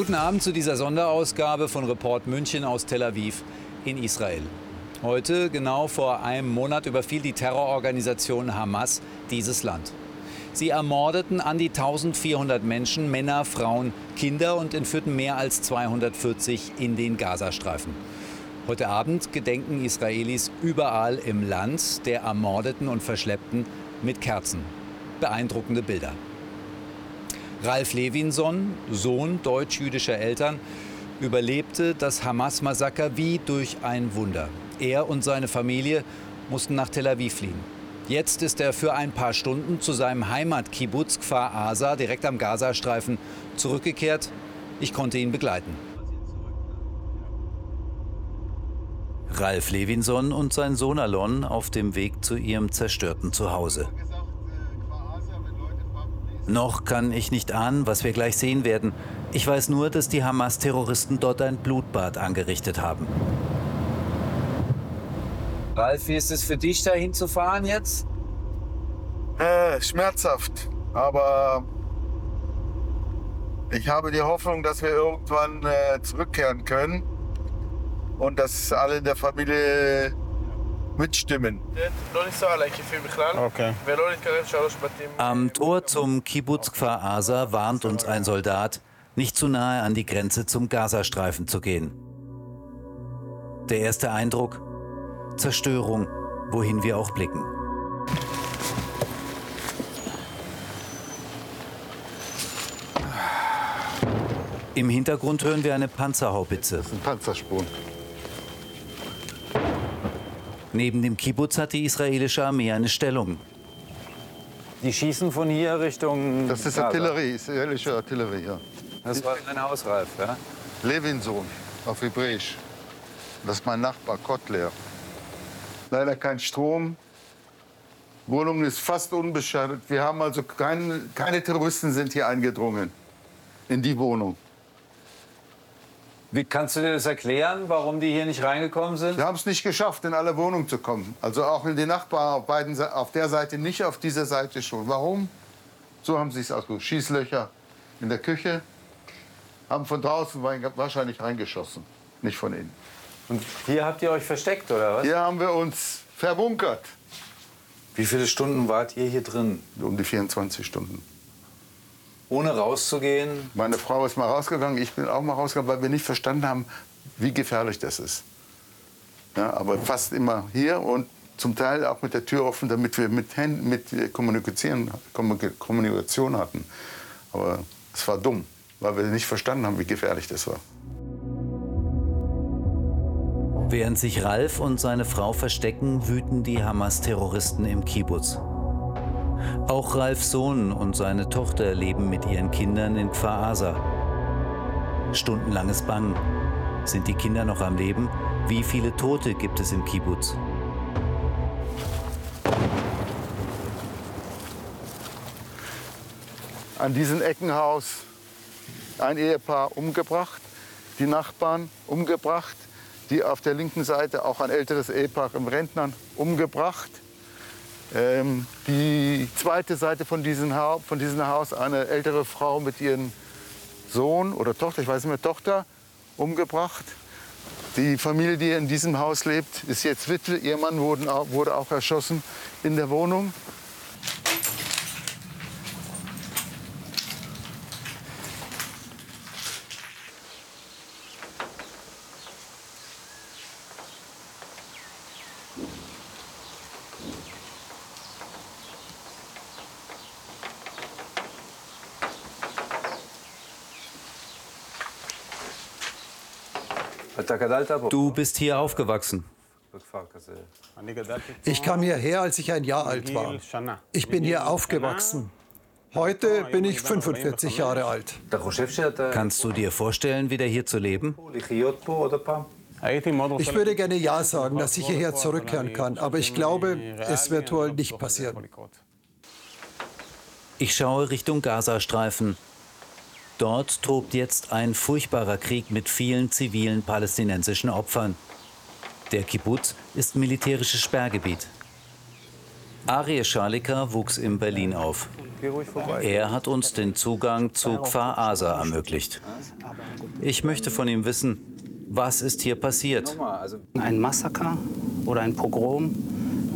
Guten Abend zu dieser Sonderausgabe von Report München aus Tel Aviv in Israel. Heute, genau vor einem Monat, überfiel die Terrororganisation Hamas dieses Land. Sie ermordeten an die 1400 Menschen, Männer, Frauen, Kinder und entführten mehr als 240 in den Gazastreifen. Heute Abend gedenken Israelis überall im Land der Ermordeten und Verschleppten mit Kerzen. Beeindruckende Bilder. Ralf Levinson, Sohn deutsch-jüdischer Eltern, überlebte das Hamas-Massaker wie durch ein Wunder. Er und seine Familie mussten nach Tel Aviv fliehen. Jetzt ist er für ein paar Stunden zu seinem Heimat-Kibbutz Kfar Asa direkt am Gazastreifen zurückgekehrt. Ich konnte ihn begleiten. Ralf Levinson und sein Sohn Alon auf dem Weg zu ihrem zerstörten Zuhause. Noch kann ich nicht ahnen, was wir gleich sehen werden. Ich weiß nur, dass die Hamas-Terroristen dort ein Blutbad angerichtet haben. Ralf, wie ist es für dich, da hinzufahren jetzt? Äh, schmerzhaft, aber ich habe die Hoffnung, dass wir irgendwann äh, zurückkehren können und dass alle in der Familie mitstimmen. Okay. Am Tor zum Kibbutz Kfar Asa warnt uns ein Soldat, nicht zu nahe an die Grenze zum Gazastreifen zu gehen. Der erste Eindruck? Zerstörung, wohin wir auch blicken. Im Hintergrund hören wir eine Panzerhaubitze. Das sind Panzerspuren. Neben dem Kibbutz hat die israelische Armee eine Stellung. Die schießen von hier Richtung. Das ist. Artillerie, israelische Artillerie, ja. Das war dein Haus, Ralf, ja? Levinson auf Hebräisch. Das ist mein Nachbar Kotler. Leider kein Strom. Wohnung ist fast unbeschadet. Wir haben also keine, keine Terroristen sind hier eingedrungen in die Wohnung. Wie kannst du dir das erklären, warum die hier nicht reingekommen sind? Wir haben es nicht geschafft, in alle Wohnungen zu kommen. Also auch in die Nachbarn auf, beiden, auf der Seite nicht, auf dieser Seite schon. Warum? So haben sie es ausgesucht. Schießlöcher in der Küche, haben von draußen wahrscheinlich reingeschossen, nicht von innen. Und hier habt ihr euch versteckt, oder was? Hier haben wir uns verbunkert, Wie viele Stunden wart ihr hier drin? um die 24 Stunden. Ohne rauszugehen? Meine Frau ist mal rausgegangen, ich bin auch mal rausgegangen, weil wir nicht verstanden haben, wie gefährlich das ist. Ja, aber fast immer hier und zum Teil auch mit der Tür offen, damit wir mit, Händen, mit äh, kommunizieren, Kommunik- Kommunikation hatten. Aber es war dumm, weil wir nicht verstanden haben, wie gefährlich das war. Während sich Ralf und seine Frau verstecken, wüten die Hamas-Terroristen im Kibbutz. Auch Ralfs Sohn und seine Tochter leben mit ihren Kindern in Kfar Asa. Stundenlanges Bangen. Sind die Kinder noch am Leben? Wie viele Tote gibt es im Kibbutz? An diesem Eckenhaus ein Ehepaar umgebracht, die Nachbarn umgebracht, die auf der linken Seite auch ein älteres Ehepaar im Rentnern umgebracht. Ähm, die zweite Seite von diesem, Haus, von diesem Haus eine ältere Frau mit ihrem Sohn oder Tochter, ich weiß nicht mehr, Tochter umgebracht. Die Familie, die in diesem Haus lebt, ist jetzt Witwe. Ihr Mann wurde auch erschossen in der Wohnung. Du bist hier aufgewachsen. Ich kam hierher, als ich ein Jahr alt war. Ich bin hier aufgewachsen. Heute bin ich 45 Jahre alt. Kannst du dir vorstellen, wieder hier zu leben? Ich würde gerne Ja sagen, dass ich hierher zurückkehren kann, aber ich glaube, es wird wohl nicht passieren. Ich schaue Richtung Gazastreifen. Dort tobt jetzt ein furchtbarer Krieg mit vielen zivilen palästinensischen Opfern. Der Kibbutz ist militärisches Sperrgebiet. Arie Schalika wuchs in Berlin auf. Er hat uns den Zugang zu Kfar Asa ermöglicht. Ich möchte von ihm wissen, was ist hier passiert? Ein Massaker oder ein Pogrom,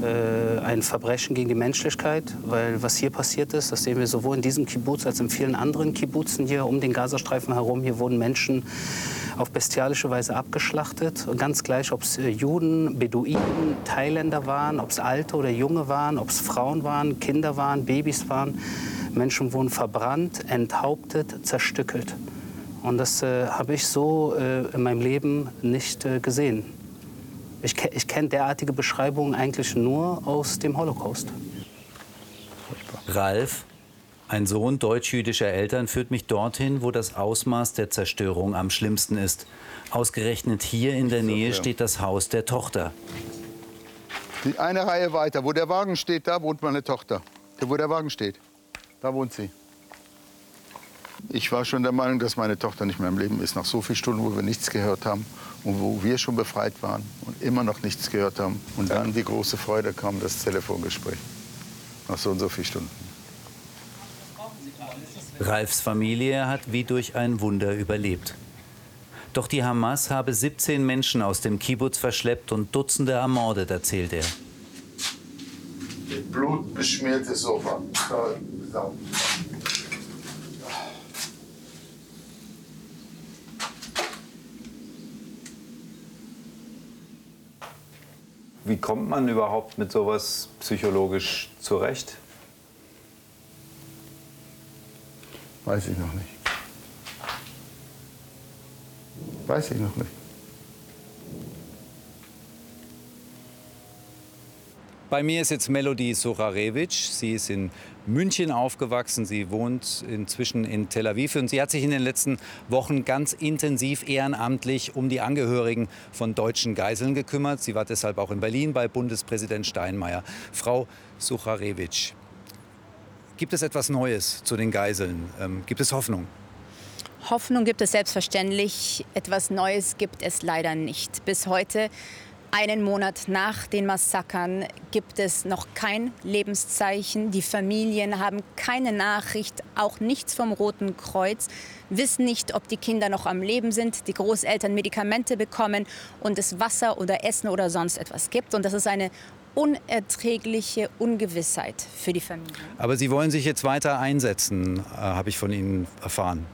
äh, ein Verbrechen gegen die Menschlichkeit, weil was hier passiert ist, das sehen wir sowohl in diesem Kibbutz als in vielen anderen Kibbutzen hier um den Gazastreifen herum. Hier wurden Menschen auf bestialische Weise abgeschlachtet. Ganz gleich, ob es äh, Juden, Beduinen, Thailänder waren, ob es Alte oder Junge waren, ob es Frauen waren, Kinder waren, Babys waren. Menschen wurden verbrannt, enthauptet, zerstückelt. Und das äh, habe ich so äh, in meinem Leben nicht äh, gesehen. Ich, ich kenne derartige Beschreibungen eigentlich nur aus dem Holocaust. Ralf ein Sohn deutsch-jüdischer Eltern führt mich dorthin, wo das Ausmaß der Zerstörung am schlimmsten ist. Ausgerechnet hier in der Nähe steht das Haus der Tochter. Die eine Reihe weiter, wo der Wagen steht, da wohnt meine Tochter. Wo der Wagen steht, da wohnt sie. Ich war schon der Meinung, dass meine Tochter nicht mehr im Leben ist. Nach so vielen Stunden, wo wir nichts gehört haben und wo wir schon befreit waren und immer noch nichts gehört haben. Und dann die große Freude kam, das Telefongespräch. Nach so und so vielen Stunden. Ralfs Familie hat wie durch ein Wunder überlebt. Doch die Hamas habe 17 Menschen aus dem Kibbutz verschleppt und Dutzende ermordet, erzählt er. Blutbeschmierte Sofa. Wie kommt man überhaupt mit sowas psychologisch zurecht? Weiß ich noch nicht. Weiß ich noch nicht. Bei mir ist jetzt Melody Sorarewitsch. Sie ist in München aufgewachsen. Sie wohnt inzwischen in Tel Aviv und sie hat sich in den letzten Wochen ganz intensiv ehrenamtlich um die Angehörigen von deutschen Geiseln gekümmert. Sie war deshalb auch in Berlin bei Bundespräsident Steinmeier. Frau Sucharewitsch, Gibt es etwas Neues zu den Geiseln? Ähm, gibt es Hoffnung? Hoffnung gibt es selbstverständlich. Etwas Neues gibt es leider nicht. Bis heute, einen Monat nach den Massakern, gibt es noch kein Lebenszeichen. Die Familien haben keine Nachricht, auch nichts vom Roten Kreuz, wissen nicht, ob die Kinder noch am Leben sind, die Großeltern Medikamente bekommen und es Wasser oder Essen oder sonst etwas gibt. Und das ist eine unerträgliche Ungewissheit für die Familie. Aber Sie wollen sich jetzt weiter einsetzen, äh, habe ich von Ihnen erfahren.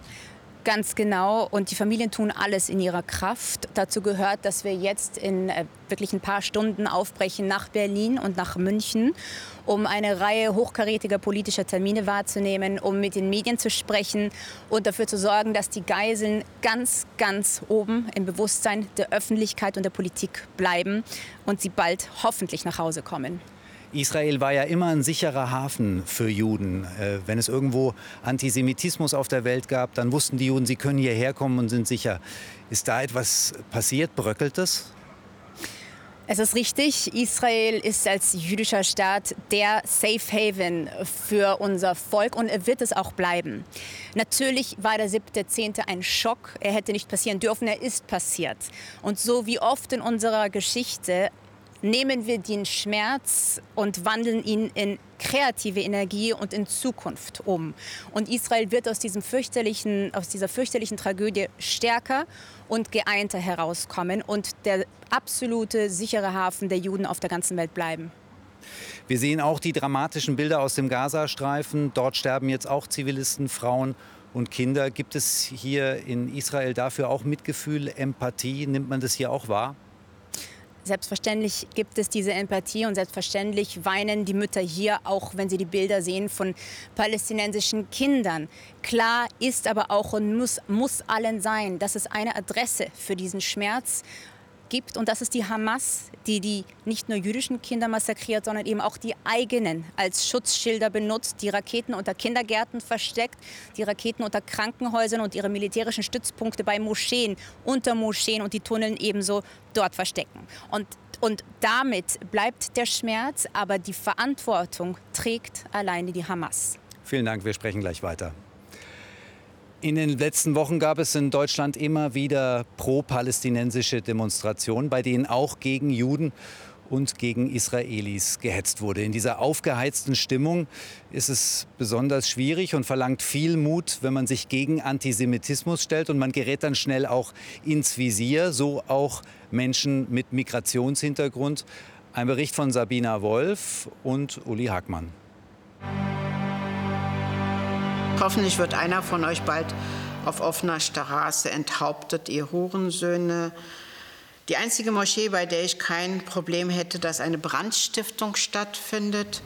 Ganz genau. Und die Familien tun alles in ihrer Kraft. Dazu gehört, dass wir jetzt in äh, wirklich ein paar Stunden aufbrechen nach Berlin und nach München, um eine Reihe hochkarätiger politischer Termine wahrzunehmen, um mit den Medien zu sprechen und dafür zu sorgen, dass die Geiseln ganz, ganz oben im Bewusstsein der Öffentlichkeit und der Politik bleiben und sie bald hoffentlich nach Hause kommen. Israel war ja immer ein sicherer Hafen für Juden. Äh, wenn es irgendwo Antisemitismus auf der Welt gab, dann wussten die Juden, sie können hierher kommen und sind sicher. Ist da etwas passiert? Bröckelt es? Es ist richtig, Israel ist als jüdischer Staat der Safe Haven für unser Volk und er wird es auch bleiben. Natürlich war der 7.10. ein Schock. Er hätte nicht passieren dürfen, er ist passiert. Und so wie oft in unserer Geschichte nehmen wir den Schmerz und wandeln ihn in kreative Energie und in Zukunft um. Und Israel wird aus, diesem fürchterlichen, aus dieser fürchterlichen Tragödie stärker und geeinter herauskommen und der absolute sichere Hafen der Juden auf der ganzen Welt bleiben. Wir sehen auch die dramatischen Bilder aus dem Gazastreifen. Dort sterben jetzt auch Zivilisten, Frauen und Kinder. Gibt es hier in Israel dafür auch Mitgefühl, Empathie? Nimmt man das hier auch wahr? Selbstverständlich gibt es diese Empathie und selbstverständlich weinen die Mütter hier, auch wenn sie die Bilder sehen von palästinensischen Kindern. Klar ist aber auch und muss, muss allen sein, dass es eine Adresse für diesen Schmerz gibt. Und das ist die Hamas, die die nicht nur jüdischen Kinder massakriert, sondern eben auch die eigenen als Schutzschilder benutzt, die Raketen unter Kindergärten versteckt, die Raketen unter Krankenhäusern und ihre militärischen Stützpunkte bei Moscheen, unter Moscheen und die Tunneln ebenso dort verstecken. Und und damit bleibt der Schmerz, aber die Verantwortung trägt alleine die Hamas. Vielen Dank, wir sprechen gleich weiter. In den letzten Wochen gab es in Deutschland immer wieder pro-palästinensische Demonstrationen, bei denen auch gegen Juden und gegen Israelis gehetzt wurde. In dieser aufgeheizten Stimmung ist es besonders schwierig und verlangt viel Mut, wenn man sich gegen Antisemitismus stellt und man gerät dann schnell auch ins Visier, so auch Menschen mit Migrationshintergrund. Ein Bericht von Sabina Wolf und Uli Hackmann. Hoffentlich wird einer von euch bald auf offener Straße enthauptet, ihr Hurensöhne. Die einzige Moschee, bei der ich kein Problem hätte, dass eine Brandstiftung stattfindet.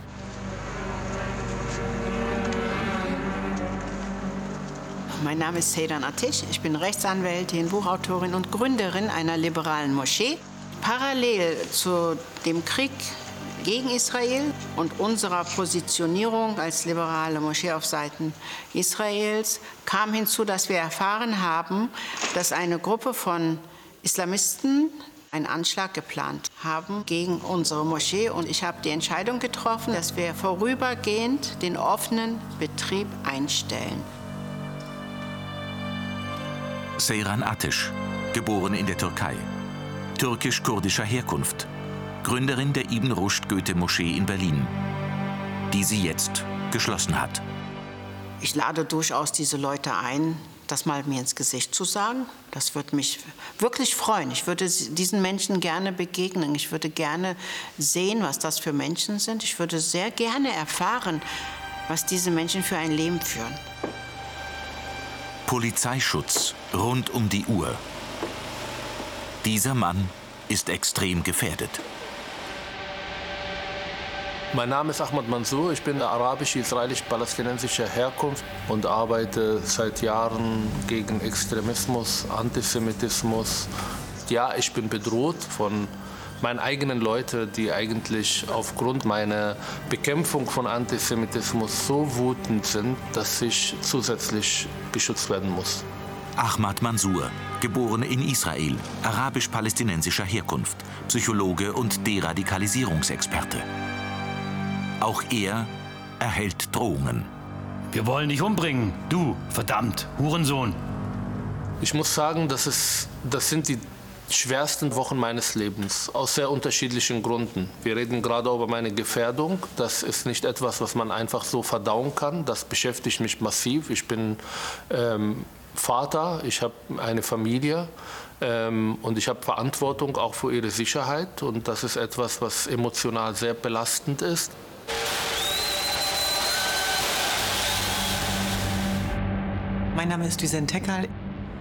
Mein Name ist Seydan Atish. Ich bin Rechtsanwältin, Buchautorin und Gründerin einer liberalen Moschee. Parallel zu dem Krieg gegen Israel und unserer Positionierung als liberale Moschee auf Seiten Israels kam hinzu, dass wir erfahren haben, dass eine Gruppe von Islamisten einen Anschlag geplant haben gegen unsere Moschee. Und ich habe die Entscheidung getroffen, dass wir vorübergehend den offenen Betrieb einstellen. Seyran Ateş, geboren in der Türkei, türkisch-kurdischer Herkunft, Gründerin der Ibn Rushd Goethe-Moschee in Berlin, die sie jetzt geschlossen hat. Ich lade durchaus diese Leute ein, das mal mir ins Gesicht zu sagen. Das würde mich wirklich freuen. Ich würde diesen Menschen gerne begegnen. Ich würde gerne sehen, was das für Menschen sind. Ich würde sehr gerne erfahren, was diese Menschen für ein Leben führen. Polizeischutz rund um die Uhr. Dieser Mann ist extrem gefährdet. Mein Name ist Ahmad Mansour, ich bin arabisch-israelisch-palästinensischer Herkunft und arbeite seit Jahren gegen Extremismus, Antisemitismus. Ja, ich bin bedroht von meinen eigenen Leuten, die eigentlich aufgrund meiner Bekämpfung von Antisemitismus so wütend sind, dass ich zusätzlich geschützt werden muss. Ahmad Mansour, geboren in Israel, arabisch-palästinensischer Herkunft, Psychologe und Deradikalisierungsexperte. Auch er erhält Drohungen. Wir wollen dich umbringen, du, verdammt, Hurensohn. Ich muss sagen, das, ist, das sind die schwersten Wochen meines Lebens, aus sehr unterschiedlichen Gründen. Wir reden gerade über meine Gefährdung. Das ist nicht etwas, was man einfach so verdauen kann. Das beschäftigt mich massiv. Ich bin ähm, Vater, ich habe eine Familie ähm, und ich habe Verantwortung auch für ihre Sicherheit. Und das ist etwas, was emotional sehr belastend ist. Mein Name ist Düsen Tekal.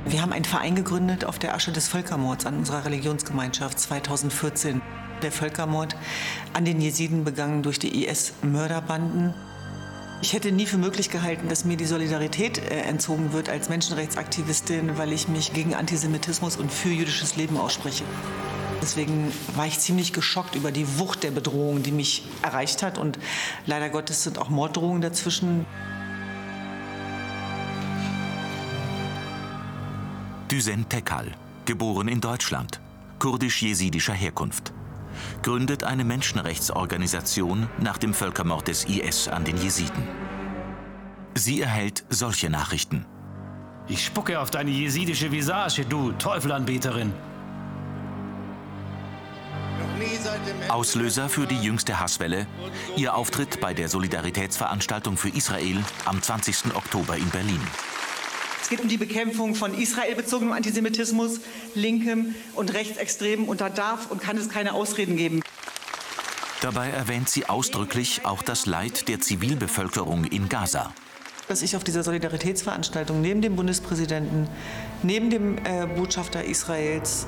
Wir haben einen Verein gegründet auf der Asche des Völkermords an unserer Religionsgemeinschaft 2014. Der Völkermord an den Jesiden begangen durch die IS-Mörderbanden. Ich hätte nie für möglich gehalten, dass mir die Solidarität äh, entzogen wird als Menschenrechtsaktivistin, weil ich mich gegen Antisemitismus und für jüdisches Leben ausspreche. Deswegen war ich ziemlich geschockt über die Wucht der Bedrohung, die mich erreicht hat. Und leider Gottes sind auch Morddrohungen dazwischen. Düsen Tekal, geboren in Deutschland, kurdisch-jesidischer Herkunft, gründet eine Menschenrechtsorganisation nach dem Völkermord des IS an den Jesiden. Sie erhält solche Nachrichten. Ich spucke auf deine jesidische Visage, du Teufelanbeterin. Auslöser für die jüngste Hasswelle, ihr Auftritt bei der Solidaritätsveranstaltung für Israel am 20. Oktober in Berlin. Es geht um die Bekämpfung von israelbezogenem Antisemitismus, linkem und rechtsextremem. Und da darf und kann es keine Ausreden geben. Dabei erwähnt sie ausdrücklich auch das Leid der Zivilbevölkerung in Gaza. Dass ich auf dieser Solidaritätsveranstaltung neben dem Bundespräsidenten, neben dem äh, Botschafter Israels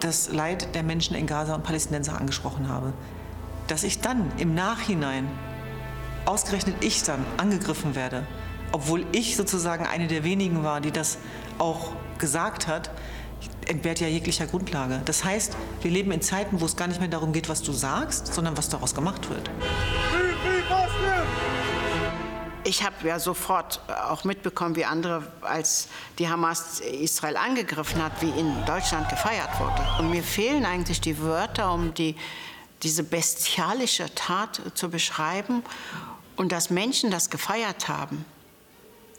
das Leid der Menschen in Gaza und Palästinenser angesprochen habe. Dass ich dann im Nachhinein, ausgerechnet ich dann, angegriffen werde, obwohl ich sozusagen eine der wenigen war, die das auch gesagt hat, entbehrt ja jeglicher Grundlage. Das heißt, wir leben in Zeiten, wo es gar nicht mehr darum geht, was du sagst, sondern was daraus gemacht wird. Ich habe ja sofort auch mitbekommen, wie andere, als die Hamas Israel angegriffen hat, wie in Deutschland gefeiert wurde. Und mir fehlen eigentlich die Wörter, um die, diese bestialische Tat zu beschreiben. Und dass Menschen das gefeiert haben,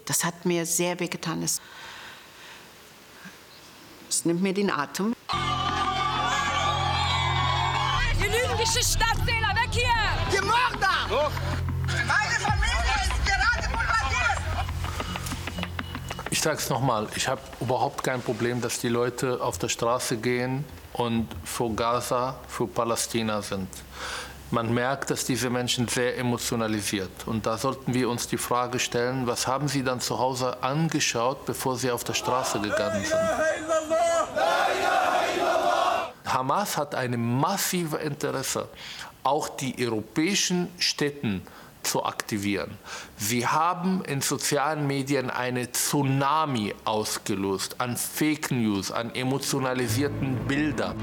das hat mir sehr wehgetan. Es, es nimmt mir den Atem. Die Lüge türkische Staatsfehler. Weg hier! Die Mörder! Meine Familie ist gerade bombardiert! Ich sage es nochmal, ich habe überhaupt kein Problem, dass die Leute auf der Straße gehen und für Gaza, für Palästina sind. Man merkt, dass diese Menschen sehr emotionalisiert. Und da sollten wir uns die Frage stellen, was haben sie dann zu Hause angeschaut, bevor sie auf der Straße gegangen sind? Hamas hat ein massives Interesse, auch die europäischen Städte zu aktivieren. Sie haben in sozialen Medien eine Tsunami ausgelöst an Fake News, an emotionalisierten Bildern.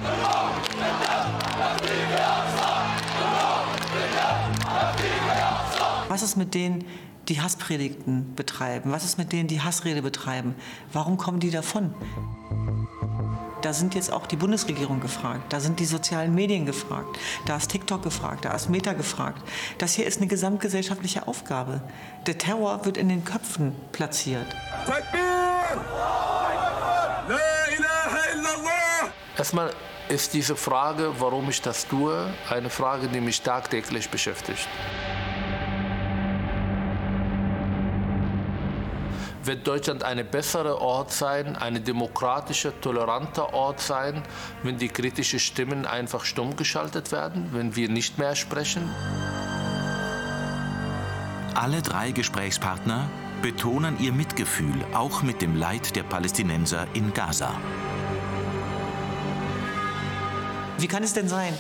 Was ist mit denen, die Hasspredigten betreiben? Was ist mit denen, die Hassrede betreiben? Warum kommen die davon? Da sind jetzt auch die Bundesregierung gefragt, da sind die sozialen Medien gefragt, da ist TikTok gefragt, da ist Meta gefragt. Das hier ist eine gesamtgesellschaftliche Aufgabe. Der Terror wird in den Köpfen platziert. Erstmal ist diese Frage, warum ich das tue, eine Frage, die mich tagtäglich beschäftigt. Wird Deutschland ein besserer Ort sein, ein demokratischer, toleranter Ort sein, wenn die kritischen Stimmen einfach stumm geschaltet werden, wenn wir nicht mehr sprechen? Alle drei Gesprächspartner betonen ihr Mitgefühl auch mit dem Leid der Palästinenser in Gaza. Wie kann es denn sein,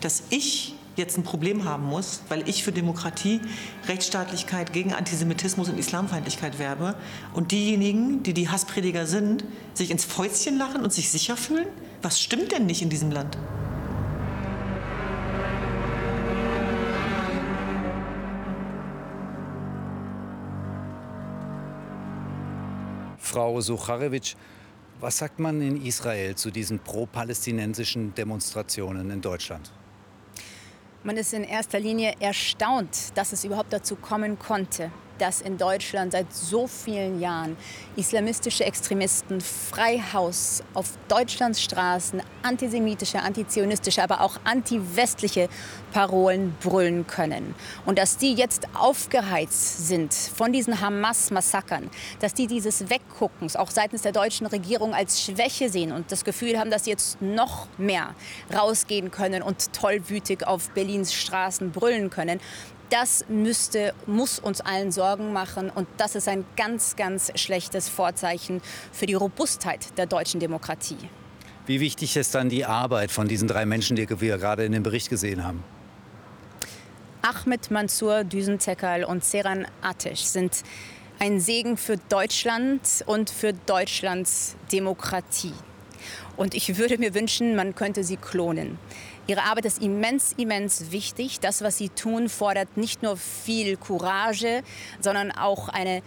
dass ich jetzt ein Problem haben muss, weil ich für Demokratie, Rechtsstaatlichkeit, gegen Antisemitismus und Islamfeindlichkeit werbe und diejenigen, die die Hassprediger sind, sich ins Fäustchen lachen und sich sicher fühlen? Was stimmt denn nicht in diesem Land? Frau Sucharewitsch, was sagt man in Israel zu diesen pro-palästinensischen Demonstrationen in Deutschland? Man ist in erster Linie erstaunt, dass es überhaupt dazu kommen konnte, dass in Deutschland seit so vielen Jahren islamistische Extremisten frei Haus auf Deutschlands Straßen antisemitische, antizionistische, aber auch antiwestliche Parolen brüllen können. Und dass die jetzt aufgeheizt sind von diesen Hamas-Massakern, dass die dieses Wegguckens auch seitens der deutschen Regierung als Schwäche sehen und das Gefühl haben, dass sie jetzt noch mehr rausgehen können und tollwütig auf Berlins Straßen brüllen können, das müsste, muss uns allen Sorgen machen. Und das ist ein ganz, ganz schlechtes Vorzeichen für die Robustheit der deutschen Demokratie. Wie wichtig ist dann die Arbeit von diesen drei Menschen, die wir gerade in dem Bericht gesehen haben? Ahmed Mansour Düsentekal und Seran Atesh sind ein Segen für Deutschland und für Deutschlands Demokratie. Und ich würde mir wünschen, man könnte sie klonen. Ihre Arbeit ist immens, immens wichtig. Das, was Sie tun, fordert nicht nur viel Courage, sondern auch eine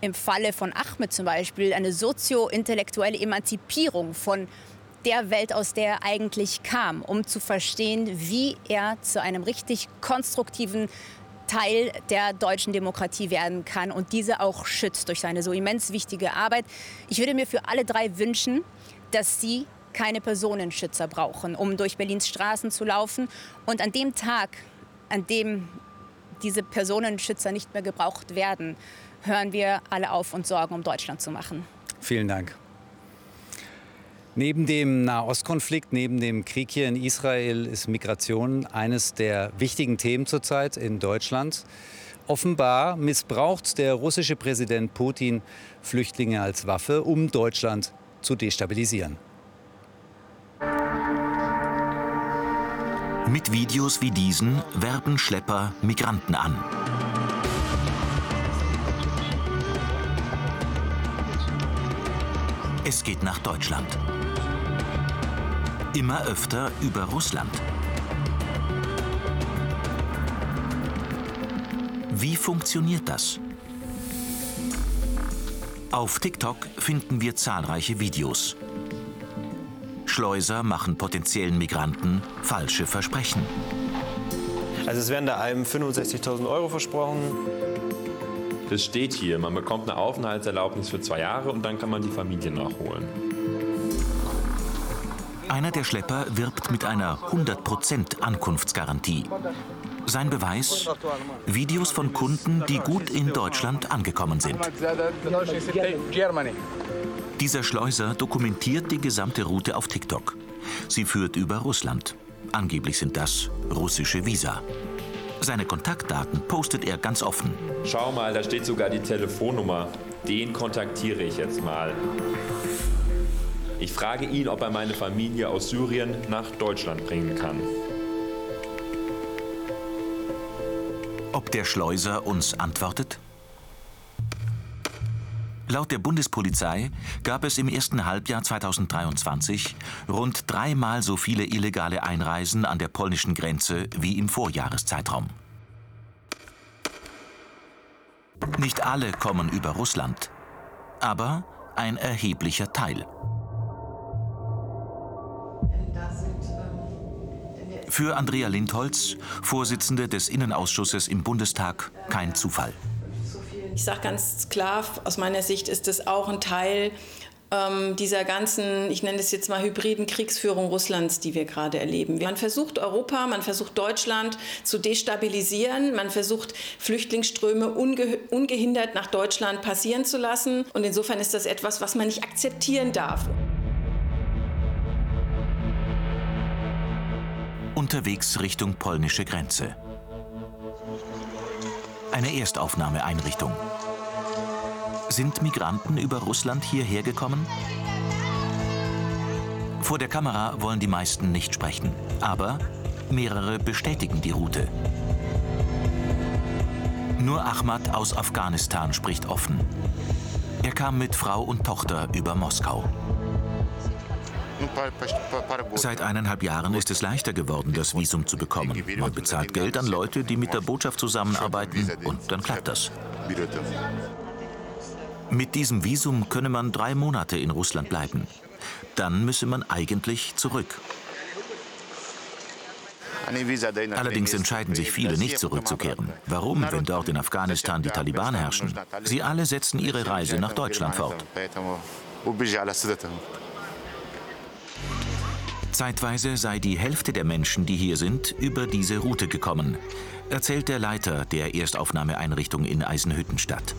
im Falle von Ahmed zum Beispiel eine sozio-intellektuelle Emanzipierung von der Welt, aus der er eigentlich kam, um zu verstehen, wie er zu einem richtig konstruktiven Teil der deutschen Demokratie werden kann und diese auch schützt durch seine so immens wichtige Arbeit. Ich würde mir für alle drei wünschen, dass sie keine Personenschützer brauchen, um durch Berlins Straßen zu laufen. Und an dem Tag, an dem diese Personenschützer nicht mehr gebraucht werden, hören wir alle auf, uns Sorgen um Deutschland zu machen. Vielen Dank. Neben dem Nahostkonflikt, neben dem Krieg hier in Israel ist Migration eines der wichtigen Themen zurzeit in Deutschland. Offenbar missbraucht der russische Präsident Putin Flüchtlinge als Waffe, um Deutschland zu destabilisieren. Mit Videos wie diesen werben Schlepper Migranten an. Es geht nach Deutschland. Immer öfter über Russland. Wie funktioniert das? Auf TikTok finden wir zahlreiche Videos. Schleuser machen potenziellen Migranten falsche Versprechen. Also es werden da einem 65.000 Euro versprochen. Das steht hier, man bekommt eine Aufenthaltserlaubnis für zwei Jahre und dann kann man die Familie nachholen. Einer der Schlepper wirbt mit einer 100% Ankunftsgarantie. Sein Beweis? Videos von Kunden, die gut in Deutschland angekommen sind. Dieser Schleuser dokumentiert die gesamte Route auf TikTok. Sie führt über Russland. Angeblich sind das russische Visa. Seine Kontaktdaten postet er ganz offen. Schau mal, da steht sogar die Telefonnummer. Den kontaktiere ich jetzt mal. Ich frage ihn, ob er meine Familie aus Syrien nach Deutschland bringen kann. Ob der Schleuser uns antwortet? Laut der Bundespolizei gab es im ersten Halbjahr 2023 rund dreimal so viele illegale Einreisen an der polnischen Grenze wie im Vorjahreszeitraum. Nicht alle kommen über Russland, aber ein erheblicher Teil. Für Andrea Lindholz, Vorsitzende des Innenausschusses im Bundestag, kein Zufall. Ich sage ganz klar, aus meiner Sicht ist es auch ein Teil ähm, dieser ganzen, ich nenne es jetzt mal hybriden Kriegsführung Russlands, die wir gerade erleben. Man versucht Europa, man versucht Deutschland zu destabilisieren, man versucht Flüchtlingsströme unge ungehindert nach Deutschland passieren zu lassen. Und insofern ist das etwas, was man nicht akzeptieren darf. Unterwegs Richtung polnische Grenze eine Erstaufnahmeeinrichtung. Sind Migranten über Russland hierher gekommen? Vor der Kamera wollen die meisten nicht sprechen, aber mehrere bestätigen die Route. Nur Ahmad aus Afghanistan spricht offen. Er kam mit Frau und Tochter über Moskau. Seit eineinhalb Jahren ist es leichter geworden, das Visum zu bekommen. Man bezahlt Geld an Leute, die mit der Botschaft zusammenarbeiten und dann klappt das. Mit diesem Visum könne man drei Monate in Russland bleiben. Dann müsse man eigentlich zurück. Allerdings entscheiden sich viele nicht zurückzukehren. Warum, wenn dort in Afghanistan die Taliban herrschen? Sie alle setzen ihre Reise nach Deutschland fort. Zeitweise sei die Hälfte der Menschen, die hier sind, über diese Route gekommen, erzählt der Leiter der Erstaufnahmeeinrichtung in Eisenhüttenstadt.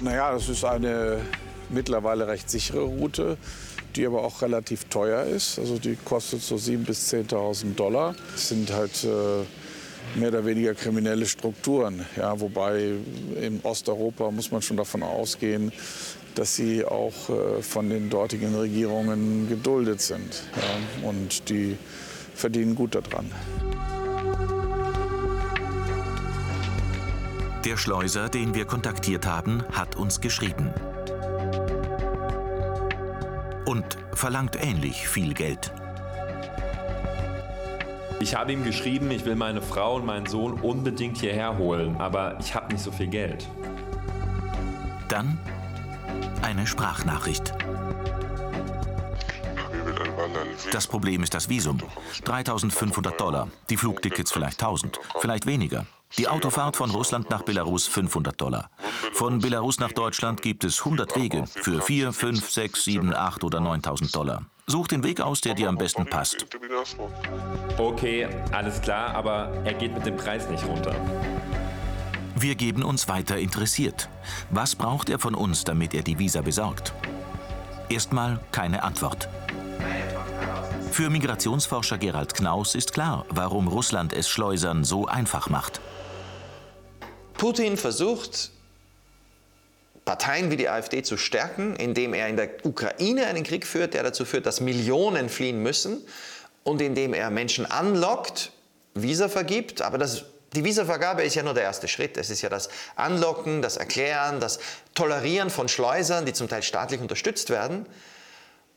Naja, das ist eine mittlerweile recht sichere Route, die aber auch relativ teuer ist. Also die kostet so 7.000 bis 10.000 Dollar. Das sind halt äh, mehr oder weniger kriminelle Strukturen. Ja, wobei in Osteuropa muss man schon davon ausgehen, dass sie auch äh, von den dortigen Regierungen geduldet sind. Ja, und die verdienen gut daran. Der Schleuser, den wir kontaktiert haben, hat uns geschrieben. Und verlangt ähnlich viel Geld. Ich habe ihm geschrieben, ich will meine Frau und meinen Sohn unbedingt hierher holen, aber ich habe nicht so viel Geld. Dann eine Sprachnachricht. Das Problem ist das Visum. 3500 Dollar. Die Flugtickets vielleicht 1000, vielleicht weniger. Die Autofahrt von Russland nach Belarus 500 Dollar. Von Belarus nach Deutschland gibt es 100 Wege für 4, 5, 6, 7, 8 oder 9000 Dollar. Such den Weg aus, der dir am besten passt. Okay, alles klar, aber er geht mit dem Preis nicht runter. Wir geben uns weiter interessiert. Was braucht er von uns, damit er die Visa besorgt? Erstmal keine Antwort. Für Migrationsforscher Gerald Knaus ist klar, warum Russland es Schleusern so einfach macht. Putin versucht, Parteien wie die AfD zu stärken, indem er in der Ukraine einen Krieg führt, der dazu führt, dass Millionen fliehen müssen und indem er Menschen anlockt, Visa vergibt, aber das die Visavergabe ist ja nur der erste Schritt. Es ist ja das Anlocken, das Erklären, das Tolerieren von Schleusern, die zum Teil staatlich unterstützt werden,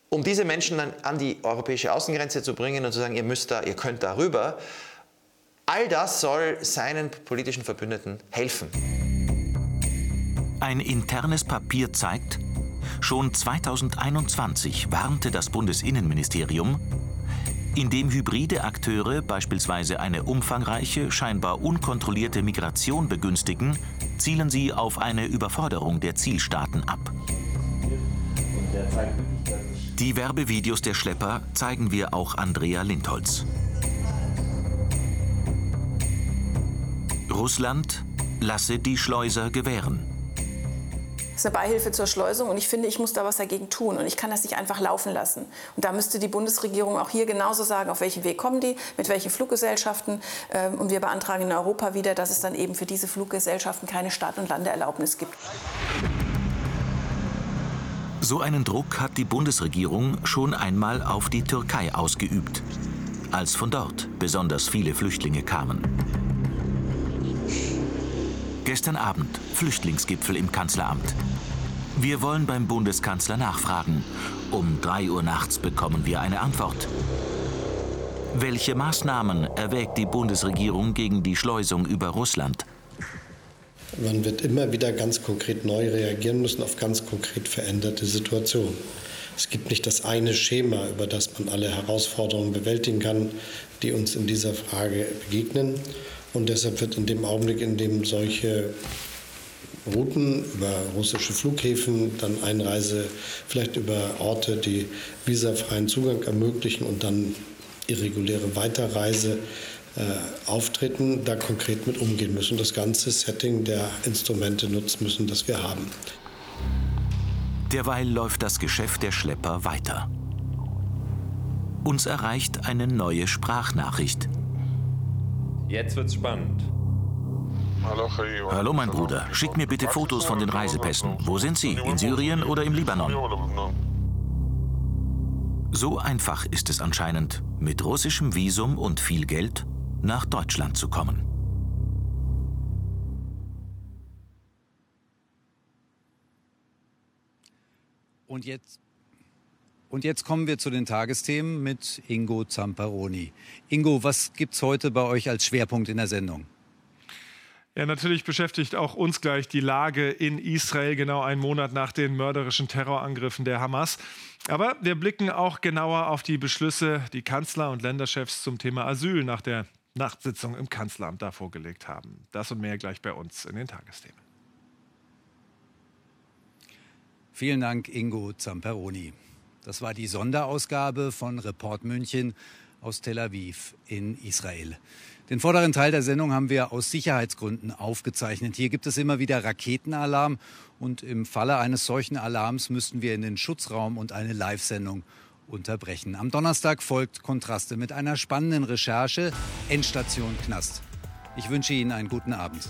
um diese Menschen dann an die europäische Außengrenze zu bringen und zu sagen, ihr müsst da, ihr könnt da rüber. All das soll seinen politischen Verbündeten helfen. Ein internes Papier zeigt, schon 2021 warnte das Bundesinnenministerium, indem hybride Akteure beispielsweise eine umfangreiche, scheinbar unkontrollierte Migration begünstigen, zielen sie auf eine Überforderung der Zielstaaten ab. Die Werbevideos der Schlepper zeigen wir auch Andrea Lindholz. Russland lasse die Schleuser gewähren. Das ist eine Beihilfe zur Schleusung und ich finde, ich muss da was dagegen tun und ich kann das nicht einfach laufen lassen. Und da müsste die Bundesregierung auch hier genauso sagen, auf welchen Weg kommen die, mit welchen Fluggesellschaften. Ähm, und wir beantragen in Europa wieder, dass es dann eben für diese Fluggesellschaften keine Start- und Landeerlaubnis gibt. So einen Druck hat die Bundesregierung schon einmal auf die Türkei ausgeübt, als von dort besonders viele Flüchtlinge kamen. Gestern Abend Flüchtlingsgipfel im Kanzleramt. Wir wollen beim Bundeskanzler nachfragen. Um 3 Uhr nachts bekommen wir eine Antwort. Welche Maßnahmen erwägt die Bundesregierung gegen die Schleusung über Russland? Man wird immer wieder ganz konkret neu reagieren müssen auf ganz konkret veränderte Situationen. Es gibt nicht das eine Schema, über das man alle Herausforderungen bewältigen kann, die uns in dieser Frage begegnen. Und deshalb wird in dem Augenblick, in dem solche Routen über russische Flughäfen, dann Einreise, vielleicht über Orte, die visafreien Zugang ermöglichen und dann irreguläre Weiterreise äh, auftreten, da konkret mit umgehen müssen, das ganze Setting der Instrumente nutzen müssen, das wir haben. Derweil läuft das Geschäft der Schlepper weiter. Uns erreicht eine neue Sprachnachricht. Jetzt wird's spannend. Hallo mein Bruder, schick mir bitte Fotos von den Reisepässen. Wo sind sie? In Syrien oder im Libanon? So einfach ist es anscheinend, mit russischem Visum und viel Geld nach Deutschland zu kommen. Und jetzt, und jetzt kommen wir zu den Tagesthemen mit Ingo Zamparoni. Ingo, was gibt's heute bei euch als Schwerpunkt in der Sendung? Ja, natürlich beschäftigt auch uns gleich die Lage in Israel, genau einen Monat nach den mörderischen Terrorangriffen der Hamas. Aber wir blicken auch genauer auf die Beschlüsse, die Kanzler und Länderchefs zum Thema Asyl nach der Nachtsitzung im Kanzleramt da vorgelegt haben. Das und mehr gleich bei uns in den Tagesthemen. Vielen Dank, Ingo Zamperoni. Das war die Sonderausgabe von Report München aus Tel Aviv in Israel. Den vorderen Teil der Sendung haben wir aus Sicherheitsgründen aufgezeichnet. Hier gibt es immer wieder Raketenalarm und im Falle eines solchen Alarms müssten wir in den Schutzraum und eine Live-Sendung unterbrechen. Am Donnerstag folgt Kontraste mit einer spannenden Recherche Endstation Knast. Ich wünsche Ihnen einen guten Abend.